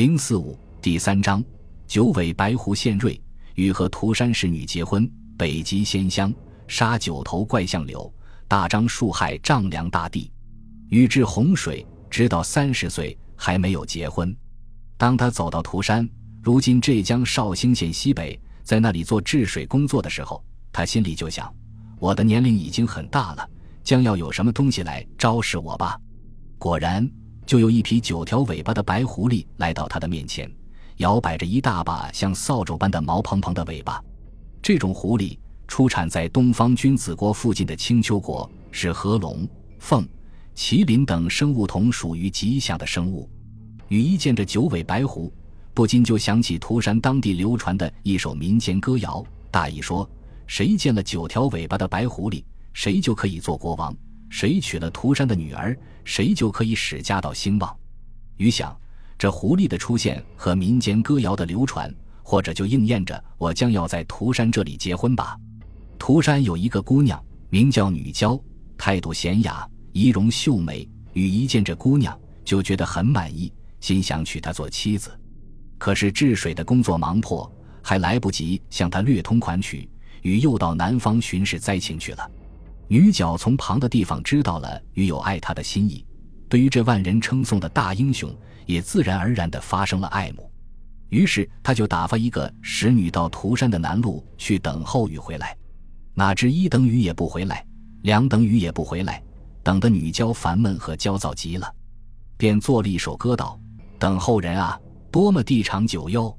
零四五第三章，九尾白狐献瑞，欲和涂山氏女结婚。北极仙乡杀九头怪象柳，大张树害丈量大地。禹治洪水，直到三十岁还没有结婚。当他走到涂山，如今浙江绍兴县西北，在那里做治水工作的时候，他心里就想：我的年龄已经很大了，将要有什么东西来招使我吧。果然。就有一匹九条尾巴的白狐狸来到他的面前，摇摆着一大把像扫帚般的毛蓬蓬的尾巴。这种狐狸出产在东方君子国附近的青丘国，是和龙、凤、麒麟等生物同属于吉祥的生物。羽一见着九尾白狐，不禁就想起涂山当地流传的一首民间歌谣，大意说：谁见了九条尾巴的白狐狸，谁就可以做国王。谁娶了涂山的女儿，谁就可以使家道兴旺。余想，这狐狸的出现和民间歌谣的流传，或者就应验着我将要在涂山这里结婚吧。涂山有一个姑娘，名叫女娇，态度娴雅，仪容秀美。禹一见这姑娘，就觉得很满意，心想娶她做妻子。可是治水的工作忙迫，还来不及向她略通款曲，禹又到南方巡视灾情去了。女角从旁的地方知道了与有爱他的心意，对于这万人称颂的大英雄，也自然而然地发生了爱慕。于是他就打发一个使女到涂山的南路去等候雨回来。哪知一等雨也不回来，两等雨也不回来，等得女娇烦闷和焦躁极了，便做了一首歌道：“等候人啊，多么地长久哟。”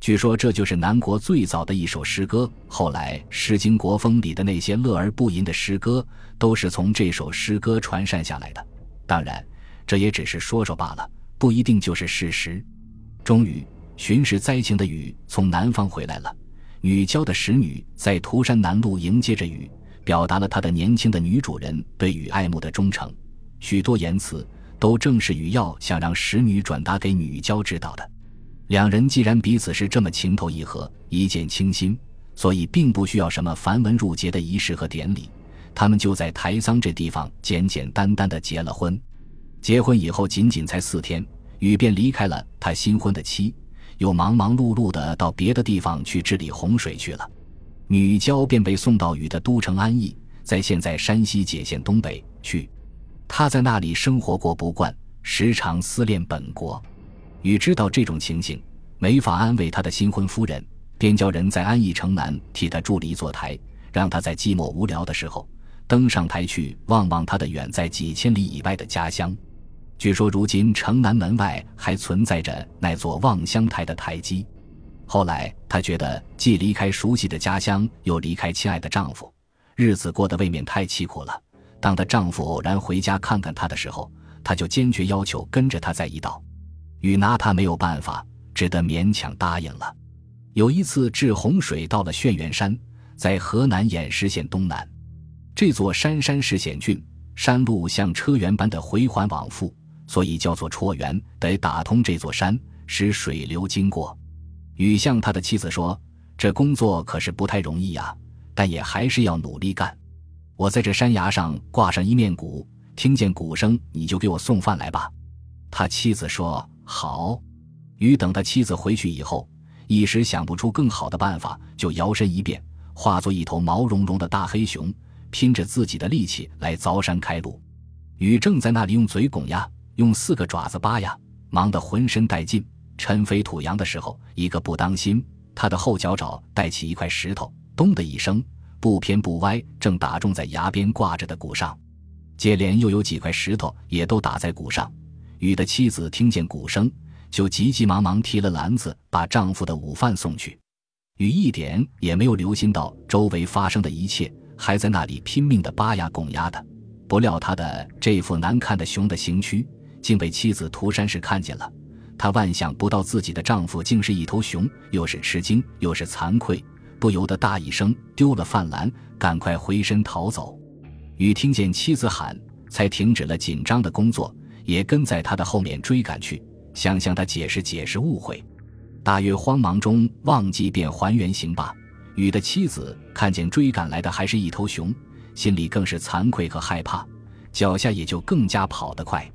据说这就是南国最早的一首诗歌。后来《诗经·国风》里的那些乐而不淫的诗歌，都是从这首诗歌传善下来的。当然，这也只是说说罢了，不一定就是事实。终于，巡视灾情的雨从南方回来了。女娇的使女在涂山南路迎接着雨，表达了她的年轻的女主人对雨爱慕的忠诚。许多言辞都正是雨要想让使女转达给女娇知道的。两人既然彼此是这么情投意合、一见倾心，所以并不需要什么繁文缛节的仪式和典礼，他们就在台桑这地方简简单单的结了婚。结婚以后仅仅才四天，禹便离开了他新婚的妻，又忙忙碌碌的到别的地方去治理洪水去了。女娇便被送到禹的都城安邑，在现在山西解县东北去。他在那里生活过不惯，时常思念本国。禹知道这种情形，没法安慰他的新婚夫人，便叫人在安邑城南替他筑了一座台，让他在寂寞无聊的时候登上台去望望他的远在几千里以外的家乡。据说如今城南门外还存在着那座望乡台的台基。后来她觉得既离开熟悉的家乡，又离开亲爱的丈夫，日子过得未免太凄苦了。当她丈夫偶然回家看看她的时候，她就坚决要求跟着他在一道。禹拿他没有办法，只得勉强答应了。有一次治洪水到了轩辕山，在河南偃师县东南，这座山山势险峻，山路像车辕般的回环往复，所以叫做绰辕，得打通这座山，使水流经过。禹向他的妻子说：“这工作可是不太容易呀，但也还是要努力干。我在这山崖上挂上一面鼓，听见鼓声，你就给我送饭来吧。”他妻子说。好，禹等他妻子回去以后，一时想不出更好的办法，就摇身一变，化作一头毛茸茸的大黑熊，拼着自己的力气来凿山开路。禹正在那里用嘴拱呀，用四个爪子扒呀，忙得浑身带劲，尘飞土扬的时候，一个不当心，他的后脚爪带起一块石头，咚的一声，不偏不歪，正打中在崖边挂着的鼓上。接连又有几块石头也都打在鼓上。禹的妻子听见鼓声，就急急忙忙提了篮子，把丈夫的午饭送去。禹一点也没有留心到周围发生的一切，还在那里拼命的扒牙拱牙的。不料他的这副难看的熊的形躯，竟被妻子涂山氏看见了。她万想不到自己的丈夫竟是一头熊，又是吃惊又是惭愧，不由得大一声，丢了饭篮，赶快回身逃走。禹听见妻子喊，才停止了紧张的工作。也跟在他的后面追赶去，想向他解释解释误会。大约慌忙中忘记便还原形吧。禹的妻子看见追赶来的还是一头熊，心里更是惭愧和害怕，脚下也就更加跑得快。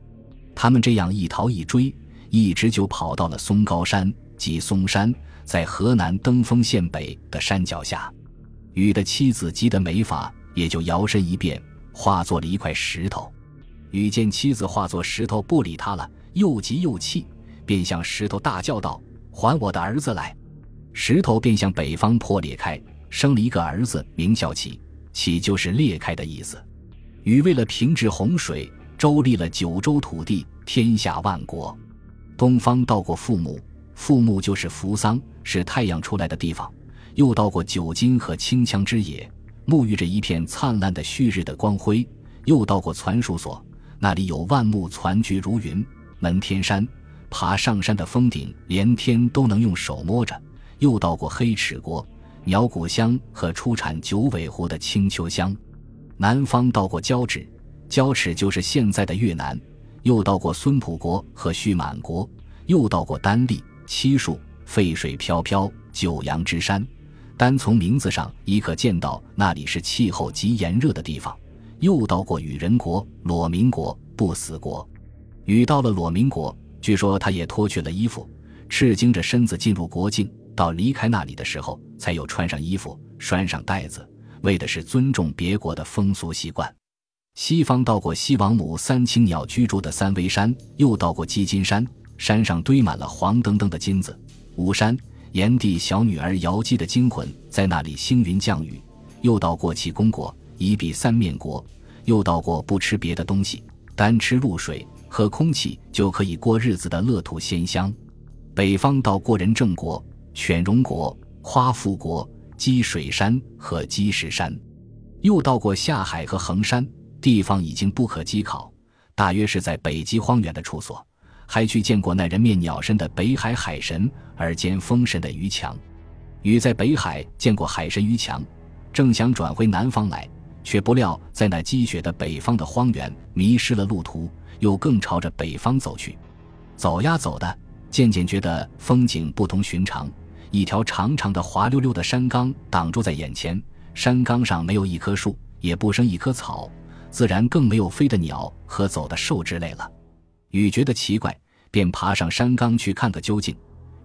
他们这样一逃一追，一直就跑到了松高山即嵩山，在河南登封县北的山脚下。禹的妻子急得没法，也就摇身一变，化作了一块石头。禹见妻子化作石头不理他了，又急又气，便向石头大叫道：“还我的儿子来！”石头便向北方破裂开，生了一个儿子，名叫启。启就是裂开的意思。禹为了平治洪水，周立了九州土地，天下万国。东方到过父母，父母就是扶桑，是太阳出来的地方。又到过九津和清羌之野，沐浴着一片灿烂的旭日的光辉。又到过攒树所，那里有万木攒聚如云。门天山，爬上山的峰顶，连天都能用手摸着。又到过黑齿国，鸟谷乡和出产九尾狐的青丘乡。南方到过交趾，交趾就是现在的越南。又到过孙浦国和叙满国。又到过丹栗、漆树，沸水飘飘，九阳之山。单从名字上已可见到，那里是气候极炎热的地方。又到过羽人国、裸民国、不死国。禹到了裸民国，据说他也脱去了衣服，赤精着身子进入国境。到离开那里的时候，才有穿上衣服、拴上带子，为的是尊重别国的风俗习惯。西方到过西王母三青鸟居住的三危山，又到过鸡金山，山上堆满了黄澄澄的金子。五山。炎帝小女儿瑶姬的精魂在那里星云降雨，又到过齐公国，一比三面国，又到过不吃别的东西，单吃露水和空气就可以过日子的乐土仙乡。北方到过人正国、犬戎国、夸父国、积水山和积石山，又到过下海和衡山，地方已经不可稽考，大约是在北极荒原的处所。还去见过那人面鸟身的北海海神，而兼风神的于强。禹在北海见过海神于强，正想转回南方来，却不料在那积雪的北方的荒原迷失了路途，又更朝着北方走去。走呀走的，渐渐觉得风景不同寻常。一条长长的滑溜溜的山冈挡住在眼前，山岗上没有一棵树，也不生一棵草，自然更没有飞的鸟和走的兽之类了。禹觉得奇怪，便爬上山岗去看个究竟。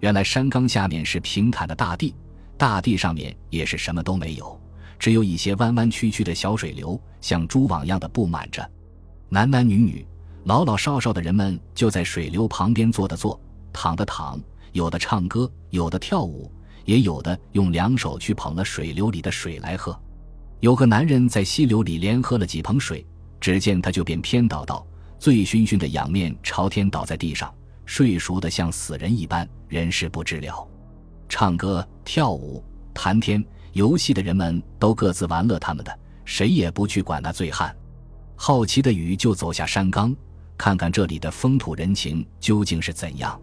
原来山岗下面是平坦的大地，大地上面也是什么都没有，只有一些弯弯曲曲的小水流，像蛛网一样的布满着。男男女女、老老少少的人们就在水流旁边坐的坐，躺的躺，有的唱歌，有的跳舞，也有的用两手去捧了水流里的水来喝。有个男人在溪流里连喝了几盆水，只见他就便偏倒倒。醉醺醺的仰面朝天倒在地上，睡熟的像死人一般，人事不知了。唱歌、跳舞、谈天、游戏的人们都各自玩乐他们的，谁也不去管那醉汉。好奇的雨就走下山岗，看看这里的风土人情究竟是怎样。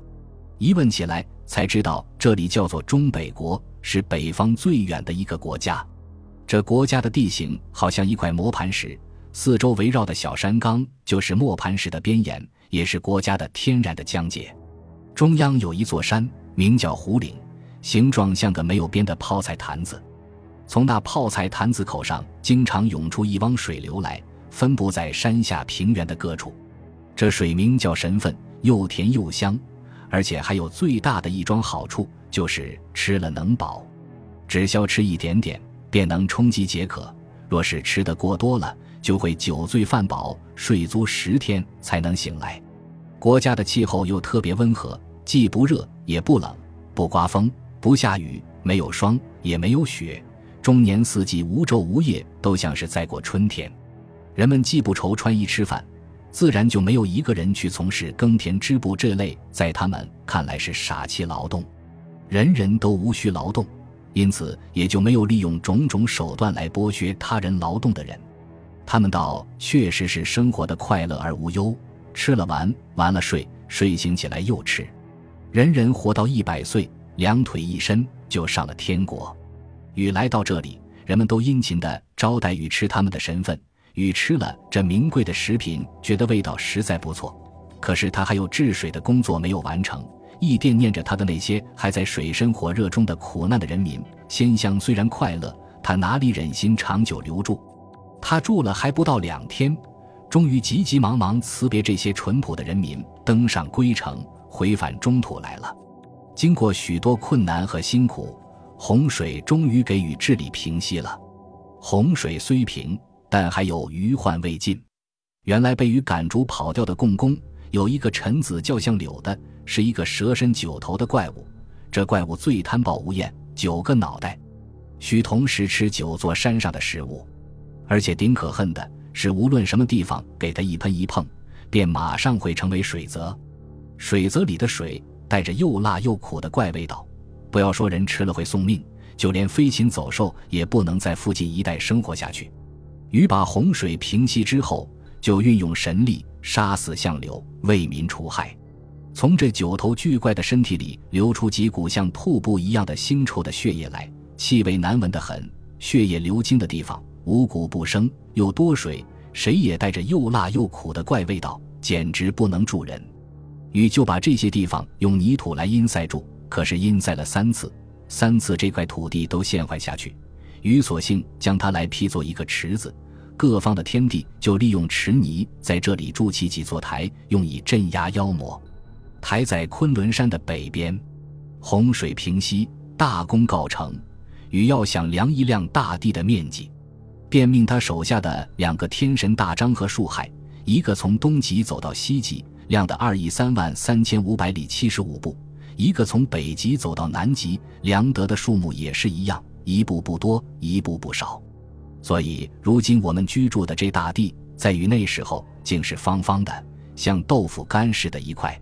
一问起来，才知道这里叫做中北国，是北方最远的一个国家。这国家的地形好像一块磨盘石。四周围绕的小山岗就是磨盘石的边沿，也是国家的天然的疆界。中央有一座山，名叫虎岭，形状像个没有边的泡菜坛子。从那泡菜坛子口上，经常涌出一汪水流来，分布在山下平原的各处。这水名叫神分，又甜又香，而且还有最大的一桩好处，就是吃了能饱，只消吃一点点，便能充饥解渴。若是吃得过多了，就会酒醉饭饱，睡足十天才能醒来。国家的气候又特别温和，既不热也不冷，不刮风，不下雨，没有霜也没有雪，终年四季无昼无夜，都像是在过春天。人们既不愁穿衣吃饭，自然就没有一个人去从事耕田织布这类在他们看来是傻气劳动。人人都无需劳动，因此也就没有利用种种手段来剥削他人劳动的人。他们倒确实是生活的快乐而无忧，吃了玩，玩了睡，睡醒起来又吃，人人活到一百岁，两腿一伸就上了天国。禹来到这里，人们都殷勤地招待禹吃他们的神份。禹吃了这名贵的食品，觉得味道实在不错。可是他还有治水的工作没有完成，一惦念着他的那些还在水深火热中的苦难的人民。仙乡虽然快乐，他哪里忍心长久留住？他住了还不到两天，终于急急忙忙辞别这些淳朴的人民，登上归程，回返中土来了。经过许多困难和辛苦，洪水终于给予治理平息了。洪水虽平，但还有余患未尽。原来被禹赶逐跑掉的共工，有一个臣子叫像柳的，是一个蛇身九头的怪物。这怪物最贪暴无厌，九个脑袋，需同时吃九座山上的食物，而且顶可恨的是，无论什么地方给他一喷一碰，便马上会成为水泽。水泽里的水带着又辣又苦的怪味道，不要说人吃了会送命，就连飞禽走兽也不能在附近一带生活下去。禹把洪水平息之后，就运用神力杀死相柳，为民除害。从这九头巨怪的身体里流出几股像瀑布一样的腥臭的血液来，气味难闻的很。血液流经的地方五谷不生，又多水，谁也带着又辣又苦的怪味道，简直不能住人。禹就把这些地方用泥土来阴塞住，可是阴塞了三次，三次这块土地都陷坏下去。禹索性将它来劈作一个池子，各方的天地就利用池泥在这里筑起几座台，用以镇压妖魔。台在昆仑山的北边，洪水平息，大功告成。禹要想量一量大地的面积，便命他手下的两个天神大张和树海，一个从东极走到西极，量的二亿三万三千五百里七十五步；一个从北极走到南极，量得的数目也是一样，一步不多，一步不少。所以，如今我们居住的这大地，在于那时候竟是方方的，像豆腐干似的一块。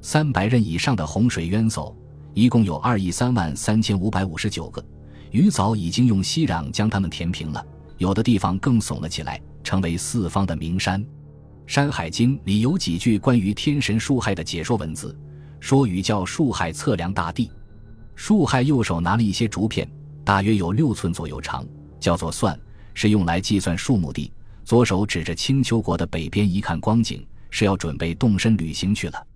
三百仞以上的洪水渊走，一共有二亿三万三千五百五十九个。禹早已经用息壤将它们填平了，有的地方更耸了起来，成为四方的名山。《山海经》里有几句关于天神树害的解说文字，说语叫树害测量大地。树害右手拿了一些竹片，大约有六寸左右长，叫做算，是用来计算树木的。左手指着青丘国的北边一看光景，是要准备动身旅行去了。